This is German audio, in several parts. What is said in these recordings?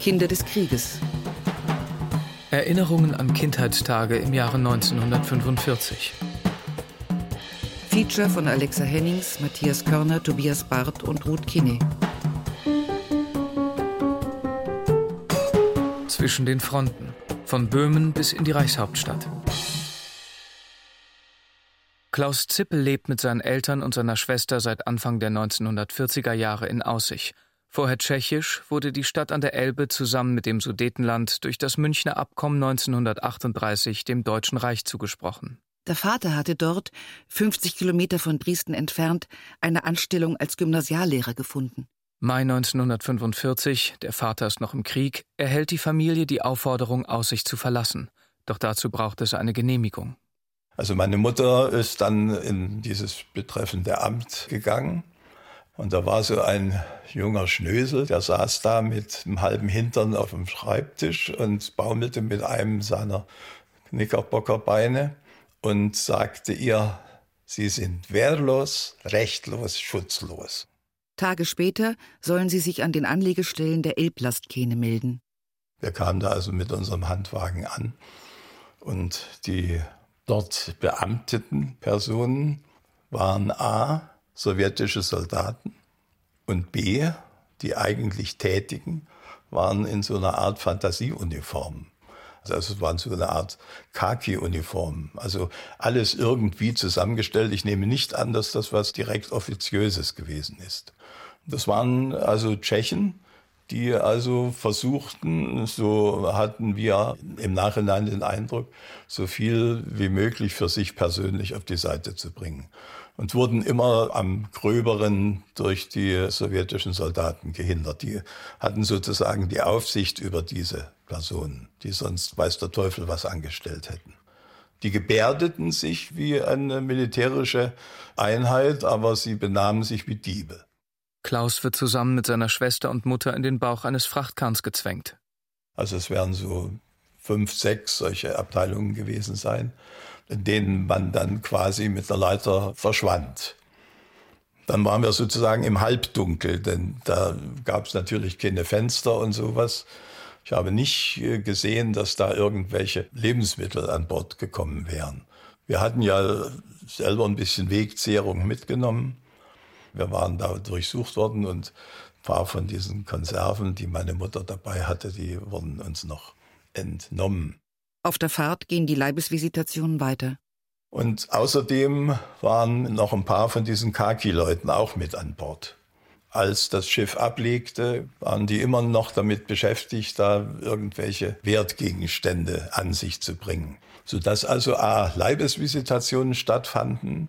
Kinder des Krieges. Erinnerungen an Kindheitstage im Jahre 1945. Feature von Alexa Hennings, Matthias Körner, Tobias Barth und Ruth Kinney. Zwischen den Fronten, von Böhmen bis in die Reichshauptstadt. Klaus Zippel lebt mit seinen Eltern und seiner Schwester seit Anfang der 1940er Jahre in Aussig. Vorher tschechisch wurde die Stadt an der Elbe zusammen mit dem Sudetenland durch das Münchner Abkommen 1938 dem Deutschen Reich zugesprochen. Der Vater hatte dort, 50 Kilometer von Dresden entfernt, eine Anstellung als Gymnasiallehrer gefunden. Mai 1945, der Vater ist noch im Krieg, erhält die Familie die Aufforderung, Aussicht zu verlassen. Doch dazu braucht es eine Genehmigung. Also meine Mutter ist dann in dieses betreffende Amt gegangen. Und da war so ein junger Schnösel, der saß da mit einem halben Hintern auf dem Schreibtisch und baumelte mit einem seiner Knickerbockerbeine und sagte ihr, Sie sind wehrlos, rechtlos, schutzlos. Tage später sollen sie sich an den Anlegestellen der Elblastkähne melden. Wir kamen da also mit unserem Handwagen an und die dort beamteten Personen waren A, sowjetische Soldaten und B, die eigentlich Tätigen, waren in so einer Art Fantasieuniform. Also es waren so eine Art Khaki-Uniform. Also alles irgendwie zusammengestellt. Ich nehme nicht an, dass das was direkt Offiziöses gewesen ist. Das waren also Tschechen, die also versuchten, so hatten wir im Nachhinein den Eindruck, so viel wie möglich für sich persönlich auf die Seite zu bringen. Und wurden immer am gröberen durch die sowjetischen Soldaten gehindert. Die hatten sozusagen die Aufsicht über diese Personen, die sonst weiß der Teufel was angestellt hätten. Die gebärdeten sich wie eine militärische Einheit, aber sie benahmen sich wie Diebe. Klaus wird zusammen mit seiner Schwester und Mutter in den Bauch eines Frachtkahns gezwängt. Also es werden so fünf, sechs solche Abteilungen gewesen sein, in denen man dann quasi mit der Leiter verschwand. Dann waren wir sozusagen im Halbdunkel, denn da gab es natürlich keine Fenster und sowas. Ich habe nicht äh, gesehen, dass da irgendwelche Lebensmittel an Bord gekommen wären. Wir hatten ja selber ein bisschen Wegzehrung mitgenommen. Wir waren da durchsucht worden und ein paar von diesen Konserven, die meine Mutter dabei hatte, die wurden uns noch entnommen. Auf der Fahrt gehen die Leibesvisitationen weiter. Und außerdem waren noch ein paar von diesen Kaki-Leuten auch mit an Bord. Als das Schiff ablegte, waren die immer noch damit beschäftigt, da irgendwelche Wertgegenstände an sich zu bringen. Sodass also A, Leibesvisitationen stattfanden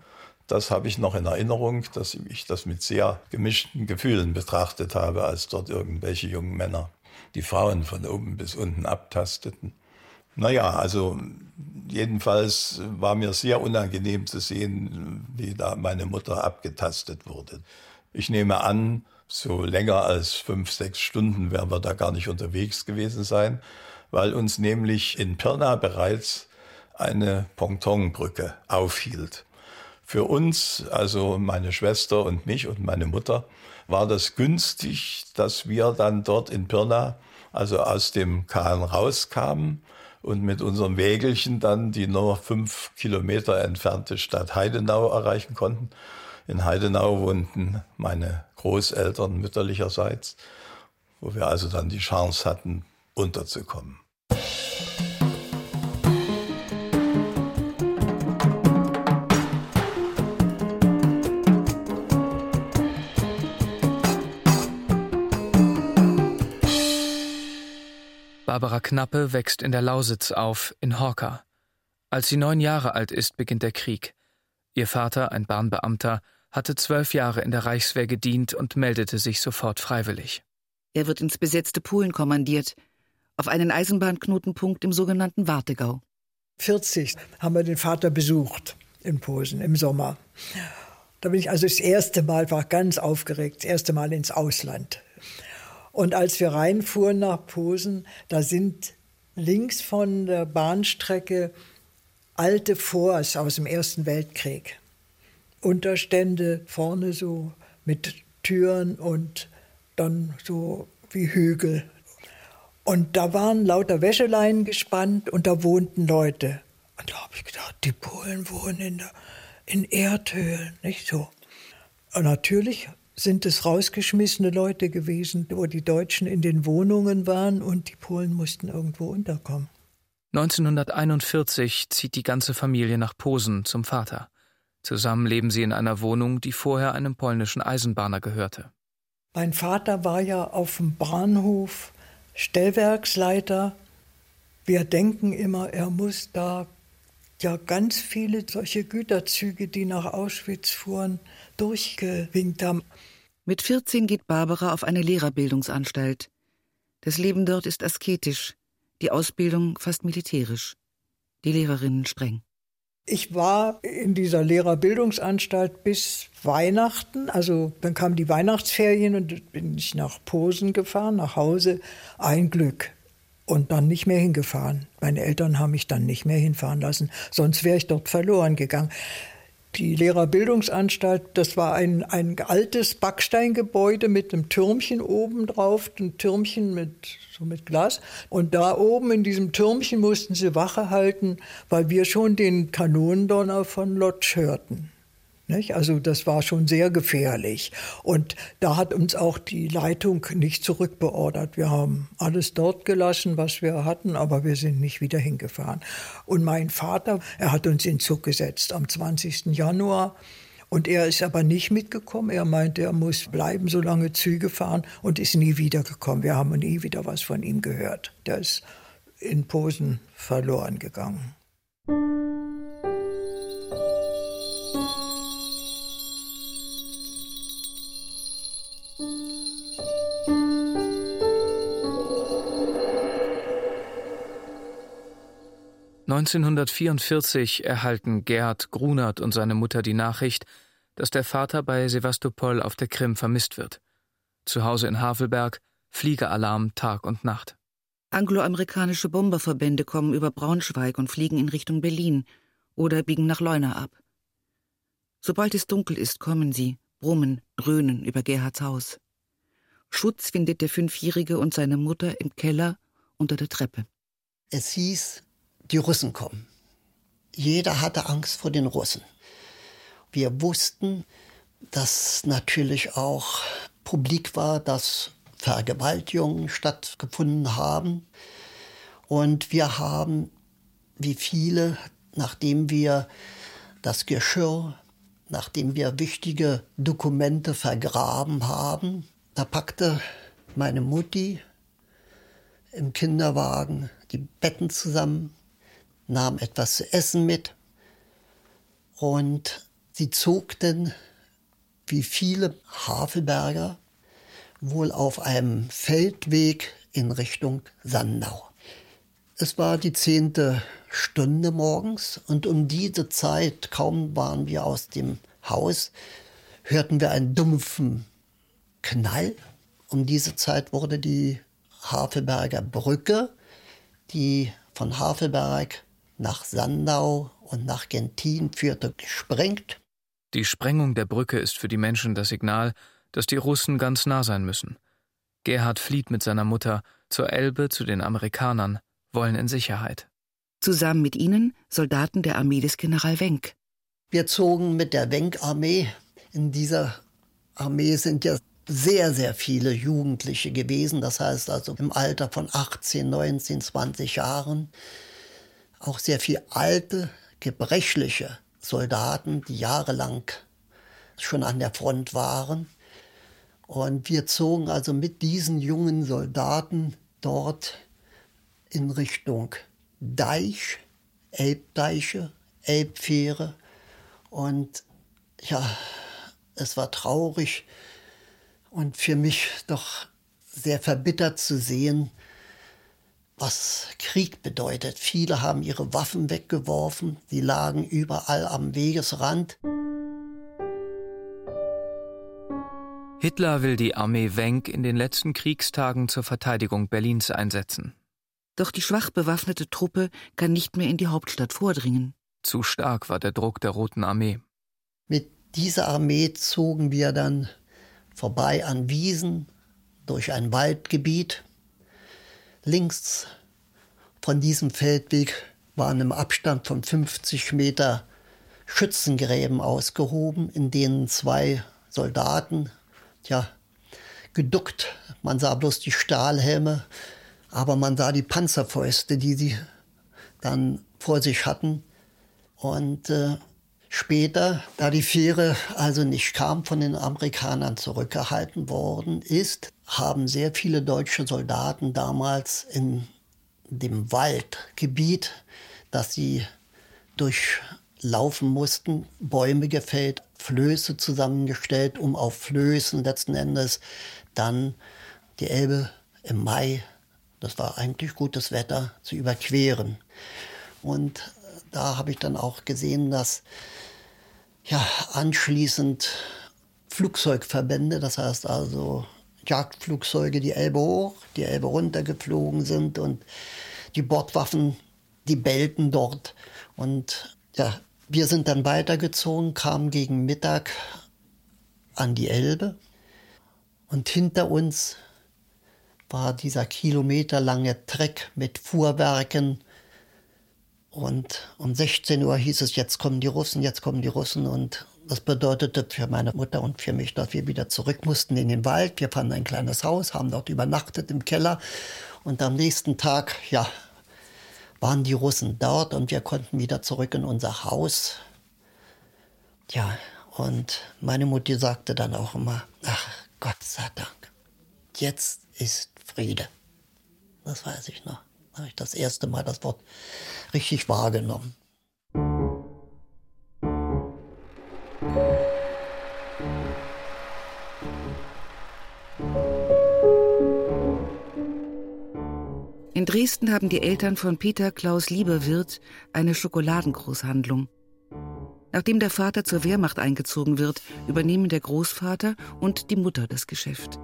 das habe ich noch in Erinnerung, dass ich das mit sehr gemischten Gefühlen betrachtet habe, als dort irgendwelche jungen Männer die Frauen von oben bis unten abtasteten. Naja, also jedenfalls war mir sehr unangenehm zu sehen, wie da meine Mutter abgetastet wurde. Ich nehme an, so länger als fünf, sechs Stunden werden wir da gar nicht unterwegs gewesen sein, weil uns nämlich in Pirna bereits eine Pontonbrücke aufhielt. Für uns, also meine Schwester und mich und meine Mutter, war das günstig, dass wir dann dort in Pirna, also aus dem Kahn rauskamen und mit unserem Wägelchen dann die nur fünf Kilometer entfernte Stadt Heidenau erreichen konnten. In Heidenau wohnten meine Großeltern mütterlicherseits, wo wir also dann die Chance hatten, unterzukommen. Barbara Knappe wächst in der Lausitz auf, in Horka. Als sie neun Jahre alt ist, beginnt der Krieg. Ihr Vater, ein Bahnbeamter, hatte zwölf Jahre in der Reichswehr gedient und meldete sich sofort freiwillig. Er wird ins besetzte Polen kommandiert, auf einen Eisenbahnknotenpunkt im sogenannten Wartegau. 40 haben wir den Vater besucht in Posen im Sommer. Da bin ich also das erste Mal, war ganz aufgeregt, das erste Mal ins Ausland. Und als wir reinfuhren nach Posen, da sind links von der Bahnstrecke alte Forts aus dem Ersten Weltkrieg. Unterstände vorne so mit Türen und dann so wie Hügel. Und da waren lauter Wäscheleinen gespannt und da wohnten Leute. Und da habe ich gedacht, die Polen wohnen in, der, in Erdhöhlen, nicht so. Und natürlich sind es rausgeschmissene Leute gewesen, wo die Deutschen in den Wohnungen waren und die Polen mussten irgendwo unterkommen. 1941 zieht die ganze Familie nach Posen zum Vater. Zusammen leben sie in einer Wohnung, die vorher einem polnischen Eisenbahner gehörte. Mein Vater war ja auf dem Bahnhof Stellwerksleiter. Wir denken immer, er muss da ja ganz viele solche Güterzüge, die nach Auschwitz fuhren, durchgewinkt haben. Mit 14 geht Barbara auf eine Lehrerbildungsanstalt. Das Leben dort ist asketisch, die Ausbildung fast militärisch, die Lehrerinnen streng. Ich war in dieser Lehrerbildungsanstalt bis Weihnachten. Also dann kamen die Weihnachtsferien und bin ich nach Posen gefahren, nach Hause. Ein Glück. Und dann nicht mehr hingefahren. Meine Eltern haben mich dann nicht mehr hinfahren lassen. Sonst wäre ich dort verloren gegangen. Die Lehrerbildungsanstalt, das war ein, ein altes Backsteingebäude mit einem Türmchen oben drauf, ein Türmchen mit, so mit Glas. Und da oben in diesem Türmchen mussten sie Wache halten, weil wir schon den Kanonendonner von Lodz hörten. Nicht? Also das war schon sehr gefährlich. Und da hat uns auch die Leitung nicht zurückbeordert. Wir haben alles dort gelassen, was wir hatten, aber wir sind nicht wieder hingefahren. Und mein Vater, er hat uns in Zug gesetzt am 20. Januar. Und er ist aber nicht mitgekommen. Er meinte, er muss bleiben, so lange Züge fahren und ist nie wiedergekommen. Wir haben nie wieder was von ihm gehört. Der ist in Posen verloren gegangen. 1944 erhalten Gerd Grunert und seine Mutter die Nachricht, dass der Vater bei Sevastopol auf der Krim vermisst wird. Zu Hause in Havelberg Fliegeralarm Tag und Nacht. Angloamerikanische Bomberverbände kommen über Braunschweig und fliegen in Richtung Berlin oder biegen nach Leuna ab. Sobald es dunkel ist, kommen sie, brummen, dröhnen über Gerhards Haus. Schutz findet der Fünfjährige und seine Mutter im Keller unter der Treppe. Es hieß, die Russen kommen. Jeder hatte Angst vor den Russen. Wir wussten, dass natürlich auch publik war, dass Vergewaltigungen stattgefunden haben. Und wir haben, wie viele, nachdem wir das Geschirr, nachdem wir wichtige Dokumente vergraben haben, da packte meine Mutti im Kinderwagen die Betten zusammen, nahm etwas zu essen mit und sie zog dann, wie viele Havelberger, wohl auf einem Feldweg in Richtung Sandau. Es war die zehnte Stunde morgens und um diese Zeit, kaum waren wir aus dem Haus, hörten wir einen dumpfen Knall. Um diese Zeit wurde die Havelberger Brücke, die von Havelberg nach Sandau und nach Gentin führte, gesprengt. Die Sprengung der Brücke ist für die Menschen das Signal, dass die Russen ganz nah sein müssen. Gerhard flieht mit seiner Mutter zur Elbe zu den Amerikanern, wollen in Sicherheit. Zusammen mit ihnen Soldaten der Armee des General Wenck. Wir zogen mit der Wenck-Armee. In dieser Armee sind ja sehr, sehr viele Jugendliche gewesen. Das heißt also im Alter von 18, 19, 20 Jahren auch sehr viel alte, gebrechliche Soldaten, die jahrelang schon an der Front waren. Und wir zogen also mit diesen jungen Soldaten dort in Richtung Deich, Elbdeiche, Elbfähre. Und ja, es war traurig und für mich doch sehr verbittert zu sehen, was Krieg bedeutet. Viele haben ihre Waffen weggeworfen, sie lagen überall am Wegesrand. Hitler will die Armee Wenck in den letzten Kriegstagen zur Verteidigung Berlins einsetzen. Doch die schwach bewaffnete Truppe kann nicht mehr in die Hauptstadt vordringen. Zu stark war der Druck der Roten Armee. Mit dieser Armee zogen wir dann vorbei an Wiesen durch ein Waldgebiet links von diesem Feldweg waren im Abstand von 50 Meter Schützengräben ausgehoben, in denen zwei Soldaten, ja, geduckt. Man sah bloß die Stahlhelme, aber man sah die Panzerfäuste, die sie dann vor sich hatten. Und äh, später, da die Fähre also nicht kam, von den Amerikanern zurückgehalten worden ist, haben sehr viele deutsche Soldaten damals in dem Waldgebiet, das sie durchlaufen mussten, Bäume gefällt, Flöße zusammengestellt, um auf Flößen letzten Endes dann die Elbe im Mai, das war eigentlich gutes Wetter, zu überqueren. Und da habe ich dann auch gesehen, dass ja, anschließend Flugzeugverbände, das heißt also Jagdflugzeuge die Elbe hoch, die Elbe runtergeflogen sind und die Bordwaffen, die bellten dort. Und ja, wir sind dann weitergezogen, kamen gegen Mittag an die Elbe und hinter uns war dieser kilometerlange Treck mit Fuhrwerken. Und um 16 Uhr hieß es, jetzt kommen die Russen, jetzt kommen die Russen. Und das bedeutete für meine Mutter und für mich, dass wir wieder zurück mussten in den Wald. Wir fanden ein kleines Haus, haben dort übernachtet im Keller. Und am nächsten Tag, ja, waren die Russen dort und wir konnten wieder zurück in unser Haus. Ja, und meine Mutter sagte dann auch immer, ach, Gott sei Dank, jetzt ist Friede. Das weiß ich noch. Da habe ich das erste Mal das Wort richtig wahrgenommen. Dresden haben die Eltern von Peter Klaus Lieberwirt eine Schokoladengroßhandlung. Nachdem der Vater zur Wehrmacht eingezogen wird, übernehmen der Großvater und die Mutter das Geschäft.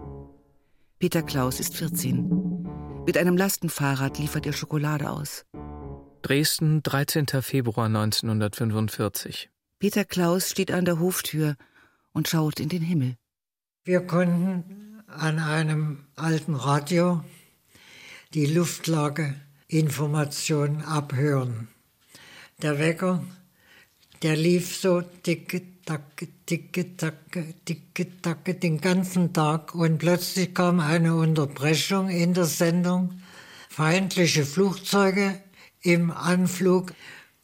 Peter Klaus ist 14. Mit einem Lastenfahrrad liefert er Schokolade aus. Dresden, 13. Februar 1945. Peter Klaus steht an der Hoftür und schaut in den Himmel. Wir konnten an einem alten Radio die Luftlageinformationen abhören. Der Wecker der lief so dicke, tacke, dicke, tacke, dicke, tacke den ganzen Tag und plötzlich kam eine Unterbrechung in der Sendung. Feindliche Flugzeuge im Anflug.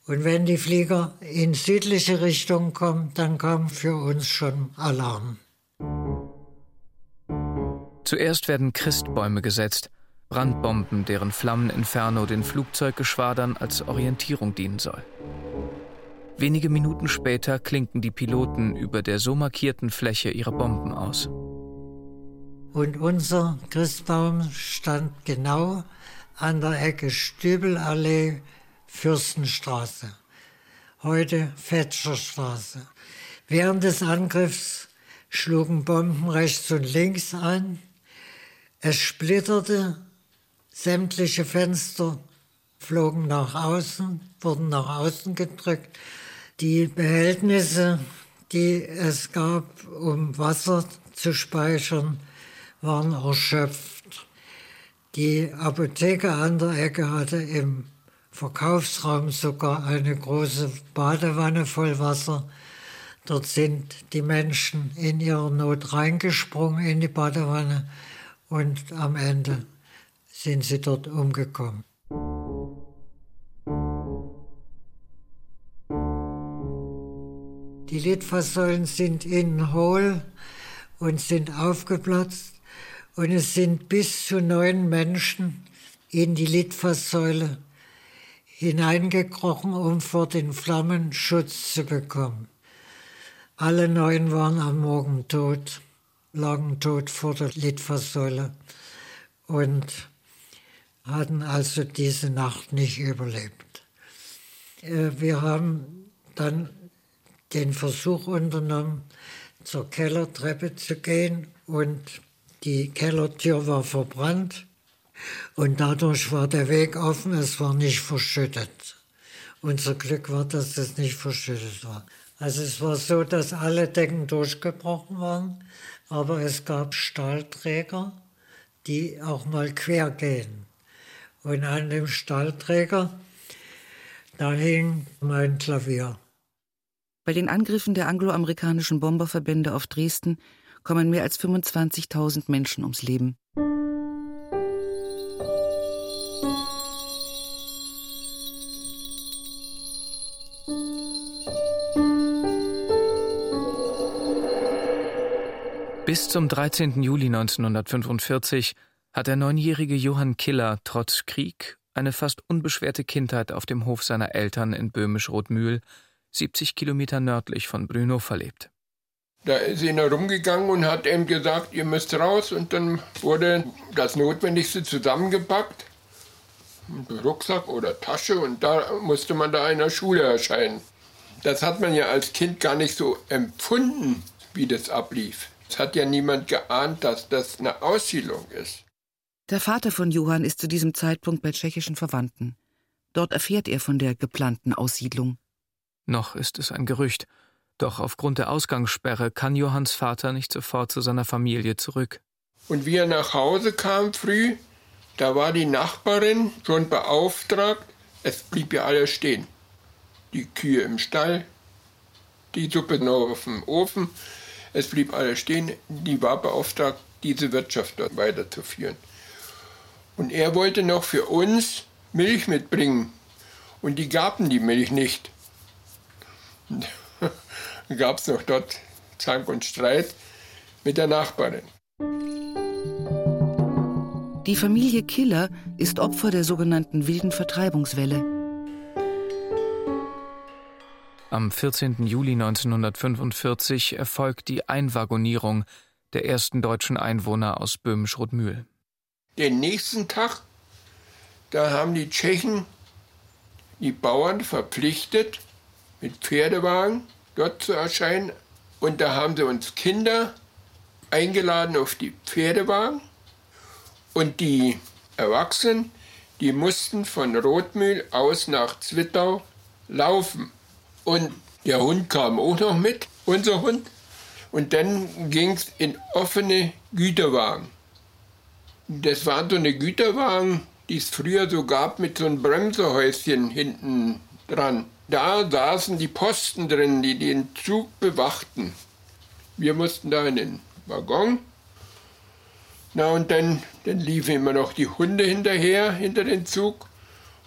Und wenn die Flieger in südliche Richtung kommen, dann kam für uns schon Alarm. Zuerst werden Christbäume gesetzt, Brandbomben, deren Flammeninferno den Flugzeuggeschwadern als Orientierung dienen soll. Wenige Minuten später klinken die Piloten über der so markierten Fläche ihre Bomben aus. Und unser Christbaum stand genau an der Ecke Stübelallee, Fürstenstraße, heute Fetscherstraße. Während des Angriffs schlugen Bomben rechts und links an. Es splitterte, sämtliche Fenster flogen nach außen, wurden nach außen gedrückt. Die Behältnisse, die es gab, um Wasser zu speichern, waren erschöpft. Die Apotheke an der Ecke hatte im Verkaufsraum sogar eine große Badewanne voll Wasser. Dort sind die Menschen in ihrer Not reingesprungen in die Badewanne und am Ende sind sie dort umgekommen. Die Litfaßsäulen sind innen hohl und sind aufgeplatzt und es sind bis zu neun Menschen in die Litfaßsäule hineingekrochen, um vor den Flammen Schutz zu bekommen. Alle neun waren am Morgen tot, lagen tot vor der Litfaßsäule und hatten also diese Nacht nicht überlebt. Äh, wir haben dann den Versuch unternommen, zur Kellertreppe zu gehen und die Kellertür war verbrannt und dadurch war der Weg offen, es war nicht verschüttet. Unser Glück war, dass es nicht verschüttet war. Also es war so, dass alle Decken durchgebrochen waren, aber es gab Stahlträger, die auch mal quer gehen. Und an dem Stahlträger, da hing mein Klavier. Bei den Angriffen der angloamerikanischen Bomberverbände auf Dresden kommen mehr als 25.000 Menschen ums Leben. Bis zum 13. Juli 1945 hat der neunjährige Johann Killer trotz Krieg eine fast unbeschwerte Kindheit auf dem Hof seiner Eltern in Böhmisch-Rothmühl, 70 Kilometer nördlich von Brünow, verlebt. Da ist er rumgegangen und hat ihm gesagt, ihr müsst raus. Und dann wurde das Notwendigste zusammengepackt. Rucksack oder Tasche und da musste man da in der Schule erscheinen. Das hat man ja als Kind gar nicht so empfunden, wie das ablief. Es hat ja niemand geahnt, dass das eine Aussiedlung ist. Der Vater von Johann ist zu diesem Zeitpunkt bei tschechischen Verwandten. Dort erfährt er von der geplanten Aussiedlung. Noch ist es ein Gerücht, doch aufgrund der Ausgangssperre kann Johanns Vater nicht sofort zu seiner Familie zurück. Und wie er nach Hause kam früh, da war die Nachbarin schon beauftragt, es blieb ja alles stehen. Die Kühe im Stall, die Suppe noch auf dem Ofen, es blieb alles stehen. Die war beauftragt, diese Wirtschaft dort weiterzuführen. Und er wollte noch für uns Milch mitbringen. Und die gaben die Milch nicht. Dann gab es noch dort Zank und Streit mit der Nachbarin. Die Familie Killer ist Opfer der sogenannten wilden Vertreibungswelle. Am 14. Juli 1945 erfolgt die Einwaggonierung der ersten deutschen Einwohner aus Böhmisch-Rothmühl. Den nächsten Tag, da haben die Tschechen die Bauern verpflichtet, mit Pferdewagen dort zu erscheinen. Und da haben sie uns Kinder eingeladen auf die Pferdewagen. Und die Erwachsenen, die mussten von Rothmühl aus nach Zwittau laufen. Und der Hund kam auch noch mit, unser Hund. Und dann ging es in offene Güterwagen. Das waren so eine Güterwagen, die es früher so gab mit so einem Bremsehäuschen hinten dran. Da saßen die Posten drin, die den Zug bewachten. Wir mussten da in den Waggon. Na und dann, dann liefen immer noch die Hunde hinterher, hinter den Zug.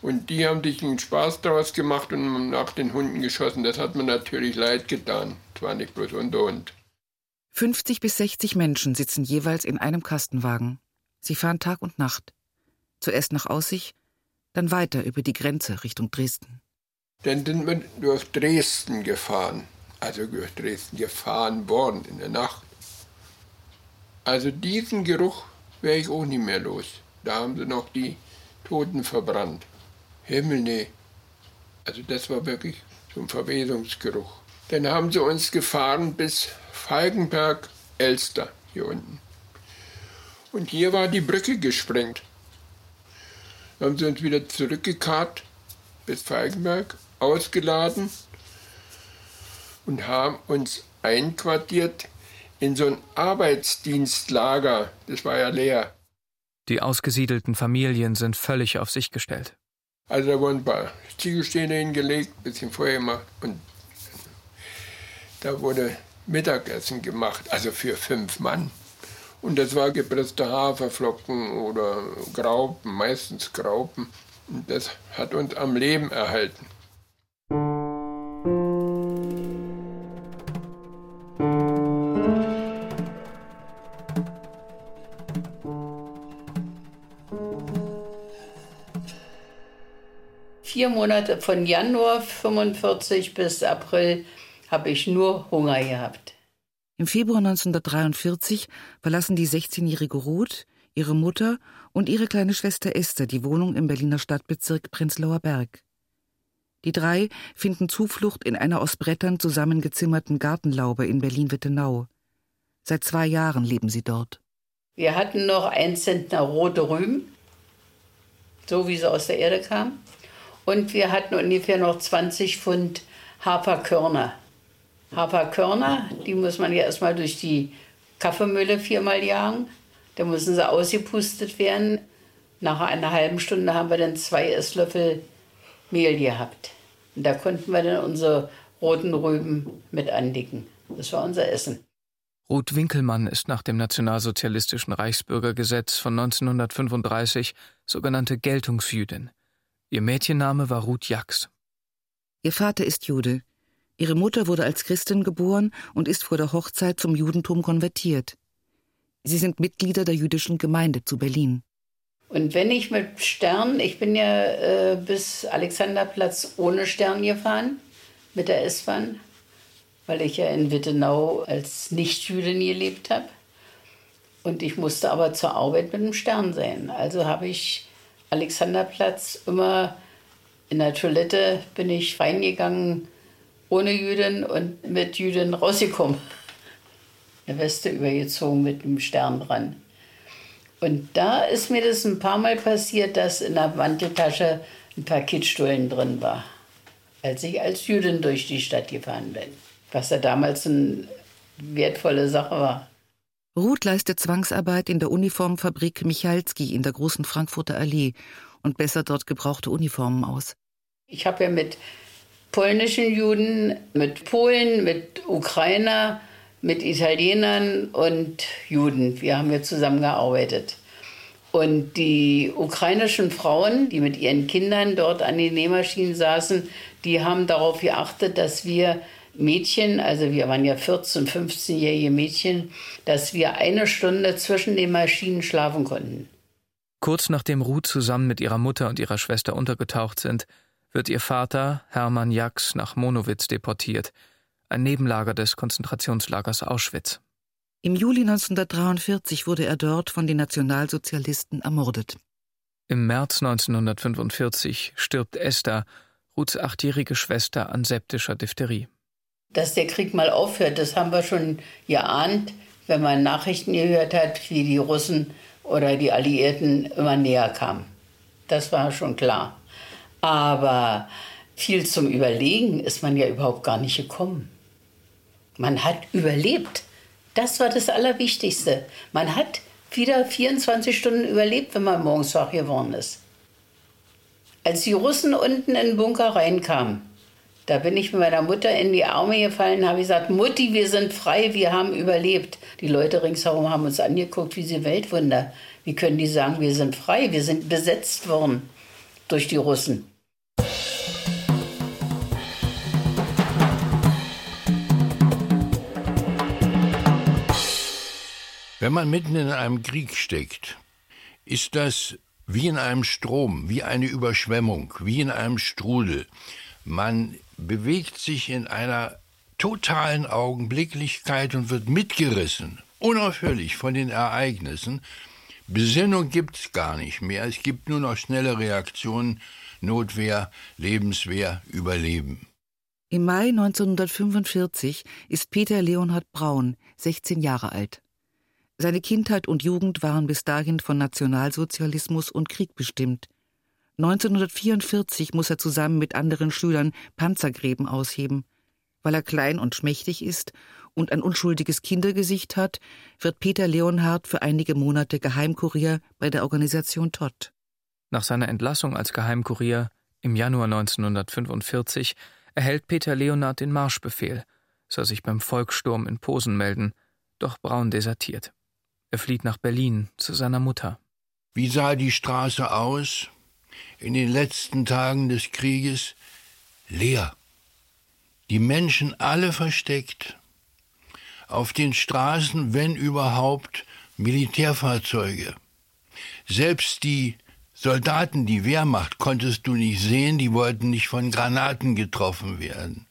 Und die haben sich einen Spaß daraus gemacht und nach den Hunden geschossen. Das hat mir natürlich leid getan. Es war nicht bloß unser Hund. 50 bis 60 Menschen sitzen jeweils in einem Kastenwagen. Sie fahren Tag und Nacht. Zuerst nach Aussich, dann weiter über die Grenze Richtung Dresden. Dann sind wir durch Dresden gefahren. Also durch Dresden gefahren worden in der Nacht. Also diesen Geruch wäre ich auch nicht mehr los. Da haben sie noch die Toten verbrannt. Himmel, nee. Also das war wirklich so ein Verwesungsgeruch. Dann haben sie uns gefahren bis Falkenberg, Elster, hier unten. Und hier war die Brücke gesprengt. Dann haben sie uns wieder zurückgekarrt bis Falkenberg, ausgeladen und haben uns einquartiert in so ein Arbeitsdienstlager. Das war ja leer. Die ausgesiedelten Familien sind völlig auf sich gestellt. Also da wurden ein paar Ziegelsteine hingelegt, ein bisschen Feuer gemacht und da wurde Mittagessen gemacht, also für fünf Mann. Und das war gepresste Haferflocken oder Graupen, meistens Graupen. Und das hat uns am Leben erhalten. vier Monate von Januar 45 bis April habe ich nur Hunger gehabt. Im Februar 1943 verlassen die 16-jährige Ruth, ihre Mutter und ihre kleine Schwester Esther die Wohnung im Berliner Stadtbezirk Prenzlauer Berg. Die drei finden Zuflucht in einer aus Brettern zusammengezimmerten Gartenlaube in Berlin-Wittenau. Seit zwei Jahren leben sie dort. Wir hatten noch ein Zentner rote Rüben, so wie sie aus der Erde kamen. Und wir hatten ungefähr noch 20 Pfund Haferkörner. Haferkörner, die muss man ja erstmal durch die Kaffeemühle viermal jagen. Da müssen sie ausgepustet werden. Nach einer halben Stunde haben wir dann zwei Esslöffel Mehl gehabt. Und da konnten wir dann unsere roten Rüben mit andicken. Das war unser Essen. Ruth Winkelmann ist nach dem nationalsozialistischen Reichsbürgergesetz von 1935 sogenannte Geltungsjüdin. Ihr Mädchenname war Ruth Jax. Ihr Vater ist Jude. Ihre Mutter wurde als Christin geboren und ist vor der Hochzeit zum Judentum konvertiert. Sie sind Mitglieder der jüdischen Gemeinde zu Berlin. Und wenn ich mit Stern, ich bin ja äh, bis Alexanderplatz ohne Stern gefahren, mit der S-Bahn, weil ich ja in Wittenau als Nichtjüdin gelebt habe. Und ich musste aber zur Arbeit mit dem Stern sein. Also habe ich Alexanderplatz immer in der Toilette bin ich reingegangen ohne Jüdin und mit Jüdin rausgekommen. Eine Weste übergezogen mit einem Stern dran. Und da ist mir das ein paar Mal passiert, dass in der Manteltasche ein paar Kitstullen drin war, als ich als Jüdin durch die Stadt gefahren bin was ja damals eine wertvolle Sache war. Ruth leistet Zwangsarbeit in der Uniformfabrik Michalski in der großen Frankfurter Allee und bessert dort gebrauchte Uniformen aus. Ich habe ja mit polnischen Juden, mit Polen, mit Ukrainer, mit Italienern und Juden. Wir haben ja zusammengearbeitet. Und die ukrainischen Frauen, die mit ihren Kindern dort an den Nähmaschinen saßen, die haben darauf geachtet, dass wir Mädchen, also wir waren ja 14-, 15-jährige Mädchen, dass wir eine Stunde zwischen den Maschinen schlafen konnten. Kurz nachdem Ruth zusammen mit ihrer Mutter und ihrer Schwester untergetaucht sind, wird ihr Vater, Hermann Jax, nach Monowitz deportiert, ein Nebenlager des Konzentrationslagers Auschwitz. Im Juli 1943 wurde er dort von den Nationalsozialisten ermordet. Im März 1945 stirbt Esther, Ruths achtjährige Schwester, an septischer Diphtherie. Dass der Krieg mal aufhört, das haben wir schon geahnt, wenn man Nachrichten gehört hat, wie die Russen oder die Alliierten immer näher kamen. Das war schon klar. Aber viel zum Überlegen ist man ja überhaupt gar nicht gekommen. Man hat überlebt. Das war das Allerwichtigste. Man hat wieder 24 Stunden überlebt, wenn man morgens wach geworden ist. Als die Russen unten in den Bunker reinkamen, da bin ich mit meiner Mutter in die Arme gefallen, habe gesagt, Mutti, wir sind frei, wir haben überlebt. Die Leute ringsherum haben uns angeguckt wie sie Weltwunder. Wie können die sagen, wir sind frei, wir sind besetzt worden durch die Russen. Wenn man mitten in einem Krieg steckt, ist das wie in einem Strom, wie eine Überschwemmung, wie in einem Strudel. Man bewegt sich in einer totalen Augenblicklichkeit und wird mitgerissen, unaufhörlich von den Ereignissen. Besinnung gibt es gar nicht mehr. Es gibt nur noch schnelle Reaktionen, Notwehr, Lebenswehr, Überleben. Im Mai 1945 ist Peter Leonhard Braun 16 Jahre alt. Seine Kindheit und Jugend waren bis dahin von Nationalsozialismus und Krieg bestimmt. 1944 muss er zusammen mit anderen Schülern Panzergräben ausheben. Weil er klein und schmächtig ist und ein unschuldiges Kindergesicht hat, wird Peter Leonhard für einige Monate Geheimkurier bei der Organisation Todd. Nach seiner Entlassung als Geheimkurier im Januar 1945 erhält Peter Leonhard den Marschbefehl, soll sich beim Volkssturm in Posen melden, doch Braun desertiert. Er flieht nach Berlin zu seiner Mutter. Wie sah die Straße aus? in den letzten Tagen des Krieges leer. Die Menschen alle versteckt. Auf den Straßen, wenn überhaupt, Militärfahrzeuge. Selbst die Soldaten, die Wehrmacht, konntest du nicht sehen, die wollten nicht von Granaten getroffen werden.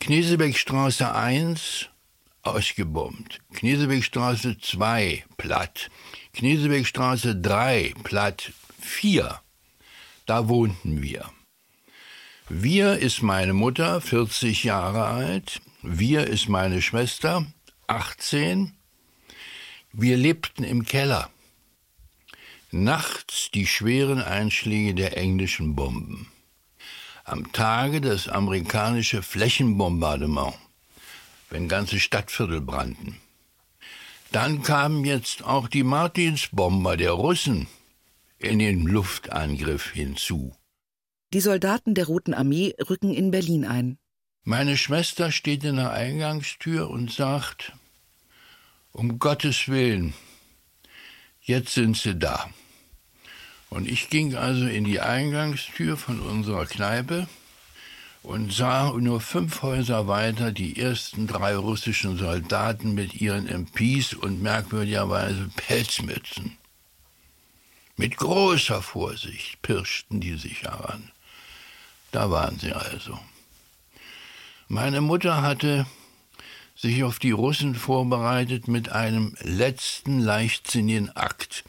Knesebeckstraße 1 ausgebombt, Knesebeckstraße 2 platt, Knesebeckstraße 3 platt 4 da wohnten wir. Wir ist meine Mutter, 40 Jahre alt. Wir ist meine Schwester, 18. Wir lebten im Keller. Nachts die schweren Einschläge der englischen Bomben. Am Tage das amerikanische Flächenbombardement, wenn ganze Stadtviertel brannten. Dann kamen jetzt auch die Martinsbomber der Russen in den Luftangriff hinzu. Die Soldaten der Roten Armee rücken in Berlin ein. Meine Schwester steht in der Eingangstür und sagt, um Gottes Willen, jetzt sind sie da. Und ich ging also in die Eingangstür von unserer Kneipe und sah nur fünf Häuser weiter die ersten drei russischen Soldaten mit ihren MPs und merkwürdigerweise Pelzmützen. Mit großer Vorsicht pirschten die sich heran. Da waren sie also. Meine Mutter hatte sich auf die Russen vorbereitet mit einem letzten leichtsinnigen Akt.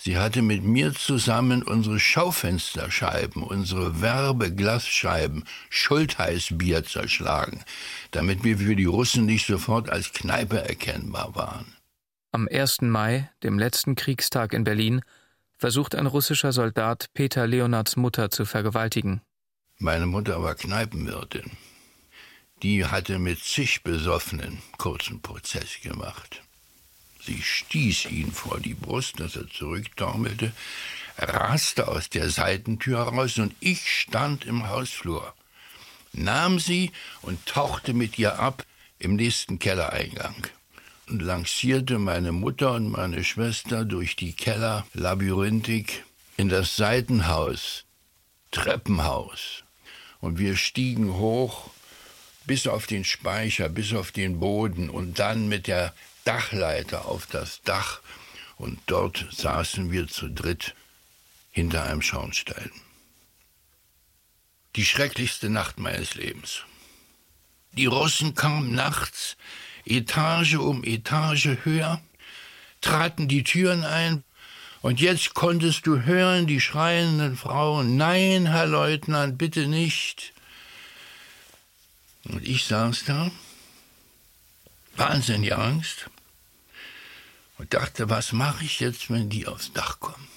Sie hatte mit mir zusammen unsere Schaufensterscheiben, unsere Werbeglasscheiben, Schultheißbier zerschlagen, damit wir für die Russen nicht sofort als Kneipe erkennbar waren. Am 1. Mai, dem letzten Kriegstag in Berlin, versucht ein russischer Soldat Peter Leonards Mutter zu vergewaltigen. Meine Mutter war Kneipenwirtin. Die hatte mit zig Besoffenen kurzen Prozess gemacht. Sie stieß ihn vor die Brust, dass er zurücktaumelte, raste aus der Seitentür heraus und ich stand im Hausflur, nahm sie und tauchte mit ihr ab im nächsten Kellereingang und lancierte meine Mutter und meine Schwester durch die Kellerlabyrinthik in das Seitenhaus, Treppenhaus. Und wir stiegen hoch bis auf den Speicher, bis auf den Boden und dann mit der Dachleiter auf das Dach. Und dort saßen wir zu dritt hinter einem Schornstein. Die schrecklichste Nacht meines Lebens. Die Russen kamen nachts, Etage um Etage höher, traten die Türen ein, und jetzt konntest du hören die schreienden Frauen, nein, Herr Leutnant, bitte nicht. Und ich saß da, wahnsinnig Angst, und dachte, was mache ich jetzt, wenn die aufs Dach kommen?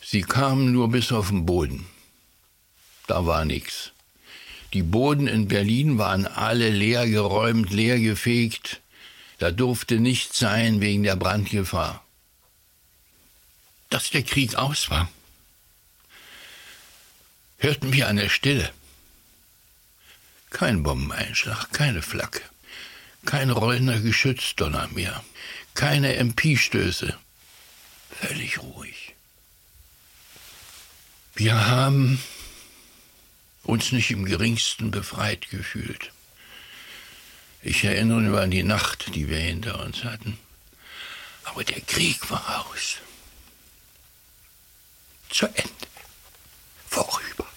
Sie kamen nur bis auf den Boden. Da war nichts. Die Boden in Berlin waren alle leer geräumt, leer gefegt. Da durfte nichts sein wegen der Brandgefahr. Dass der Krieg aus war, hörten wir an der Stille. Kein Bombeneinschlag, keine Flagge, kein rollender Geschützdonner mehr, keine MP-Stöße. Völlig ruhig. Wir haben uns nicht im geringsten befreit gefühlt. Ich erinnere nur an die Nacht, die wir hinter uns hatten. Aber der Krieg war aus. Zu Ende. Vorüber.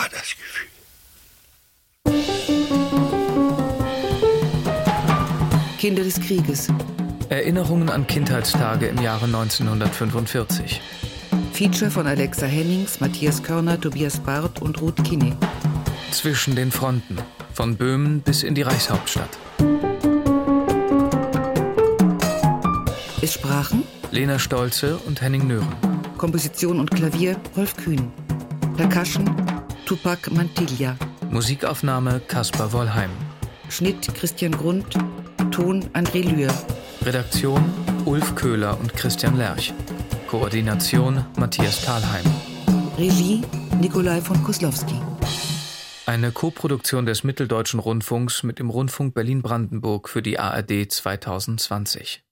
Das war das Gefühl. Kinder des Krieges. Erinnerungen an Kindheitstage im Jahre 1945. Feature von Alexa Hennings, Matthias Körner, Tobias Barth und Ruth Kinney. Zwischen den Fronten. Von Böhmen bis in die Reichshauptstadt. Es sprachen Lena Stolze und Henning Nören. Komposition und Klavier Rolf Kühn. Percussion Tupac Mantilla. Musikaufnahme Caspar Wollheim. Schnitt Christian Grund. Ton André Lühr. Redaktion Ulf Köhler und Christian Lerch. Koordination Matthias Thalheim. Regie Nikolai von Koslowski. Eine Koproduktion des Mitteldeutschen Rundfunks mit dem Rundfunk Berlin-Brandenburg für die ARD 2020.